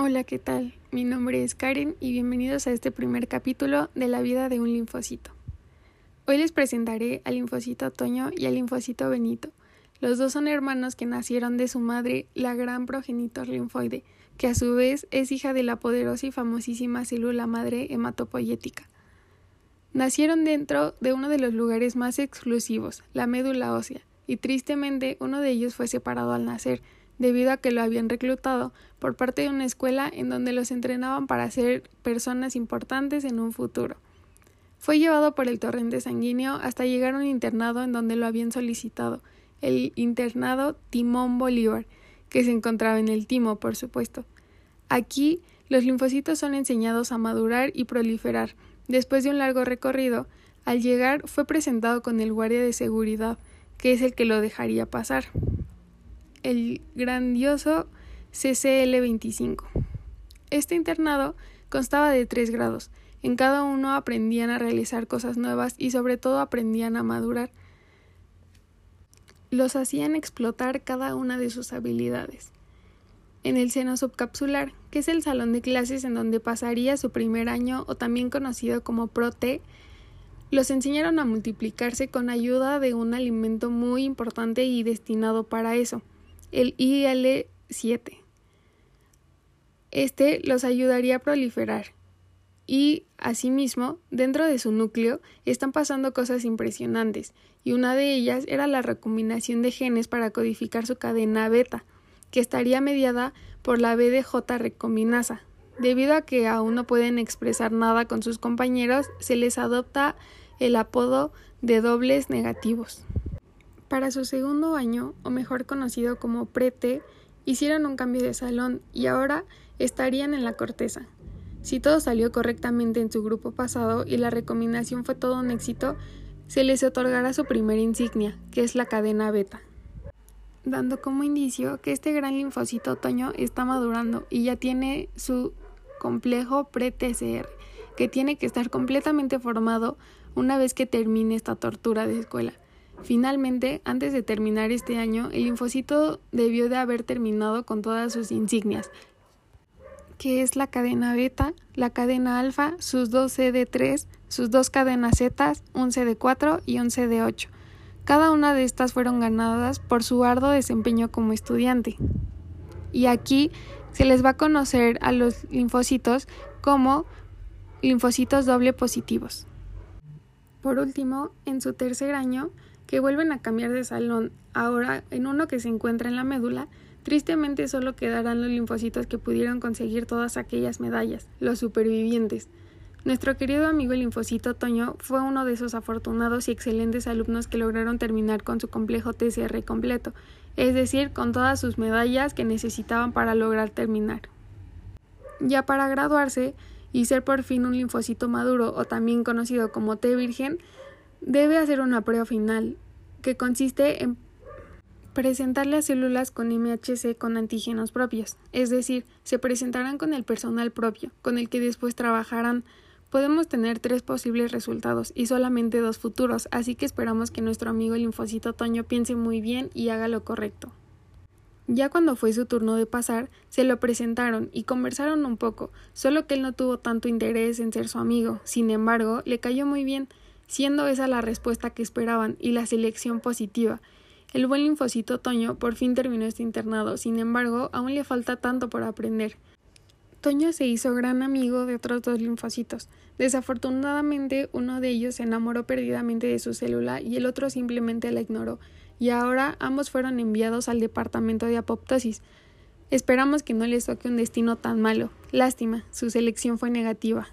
Hola, ¿qué tal? Mi nombre es Karen y bienvenidos a este primer capítulo de la vida de un linfocito. Hoy les presentaré al linfocito Toño y al linfocito Benito. Los dos son hermanos que nacieron de su madre, la gran progenitor linfoide, que a su vez es hija de la poderosa y famosísima célula madre hematopoyética. Nacieron dentro de uno de los lugares más exclusivos, la médula ósea, y tristemente uno de ellos fue separado al nacer, debido a que lo habían reclutado por parte de una escuela en donde los entrenaban para ser personas importantes en un futuro. Fue llevado por el torrente sanguíneo hasta llegar a un internado en donde lo habían solicitado, el internado Timón Bolívar, que se encontraba en el timo, por supuesto. Aquí los linfocitos son enseñados a madurar y proliferar. Después de un largo recorrido, al llegar fue presentado con el guardia de seguridad, que es el que lo dejaría pasar el grandioso CCL-25. Este internado constaba de tres grados. En cada uno aprendían a realizar cosas nuevas y sobre todo aprendían a madurar. Los hacían explotar cada una de sus habilidades. En el seno subcapsular, que es el salón de clases en donde pasaría su primer año o también conocido como ProT, los enseñaron a multiplicarse con ayuda de un alimento muy importante y destinado para eso el IL-7. Este los ayudaría a proliferar y, asimismo, dentro de su núcleo están pasando cosas impresionantes, y una de ellas era la recombinación de genes para codificar su cadena beta, que estaría mediada por la BDJ recombinasa. Debido a que aún no pueden expresar nada con sus compañeros, se les adopta el apodo de dobles negativos. Para su segundo año, o mejor conocido como prete, hicieron un cambio de salón y ahora estarían en la corteza. Si todo salió correctamente en su grupo pasado y la recombinación fue todo un éxito, se les otorgará su primera insignia, que es la cadena beta, dando como indicio que este gran linfocito otoño está madurando y ya tiene su complejo pre-TCR, que tiene que estar completamente formado una vez que termine esta tortura de escuela. Finalmente, antes de terminar este año, el linfocito debió de haber terminado con todas sus insignias, que es la cadena beta, la cadena alfa, sus dos CD3, sus dos cadenas Z, un CD4 y un CD8. Cada una de estas fueron ganadas por su arduo desempeño como estudiante. Y aquí se les va a conocer a los linfocitos como linfocitos doble positivos. Por último, en su tercer año, que vuelven a cambiar de salón, ahora en uno que se encuentra en la médula, tristemente solo quedarán los linfocitos que pudieron conseguir todas aquellas medallas, los supervivientes. Nuestro querido amigo el linfocito Toño fue uno de esos afortunados y excelentes alumnos que lograron terminar con su complejo TCR completo, es decir, con todas sus medallas que necesitaban para lograr terminar. Ya para graduarse y ser por fin un linfocito maduro o también conocido como T virgen, debe hacer una prueba final, que consiste en presentar las células con MHC con antígenos propios, es decir, se presentarán con el personal propio, con el que después trabajarán. Podemos tener tres posibles resultados y solamente dos futuros, así que esperamos que nuestro amigo linfocito Toño piense muy bien y haga lo correcto. Ya cuando fue su turno de pasar, se lo presentaron y conversaron un poco, solo que él no tuvo tanto interés en ser su amigo, sin embargo, le cayó muy bien, siendo esa la respuesta que esperaban y la selección positiva. El buen linfocito Toño por fin terminó este internado, sin embargo, aún le falta tanto por aprender. Toño se hizo gran amigo de otros dos linfocitos. Desafortunadamente, uno de ellos se enamoró perdidamente de su célula y el otro simplemente la ignoró, y ahora ambos fueron enviados al departamento de apoptosis. Esperamos que no les toque un destino tan malo. Lástima, su selección fue negativa.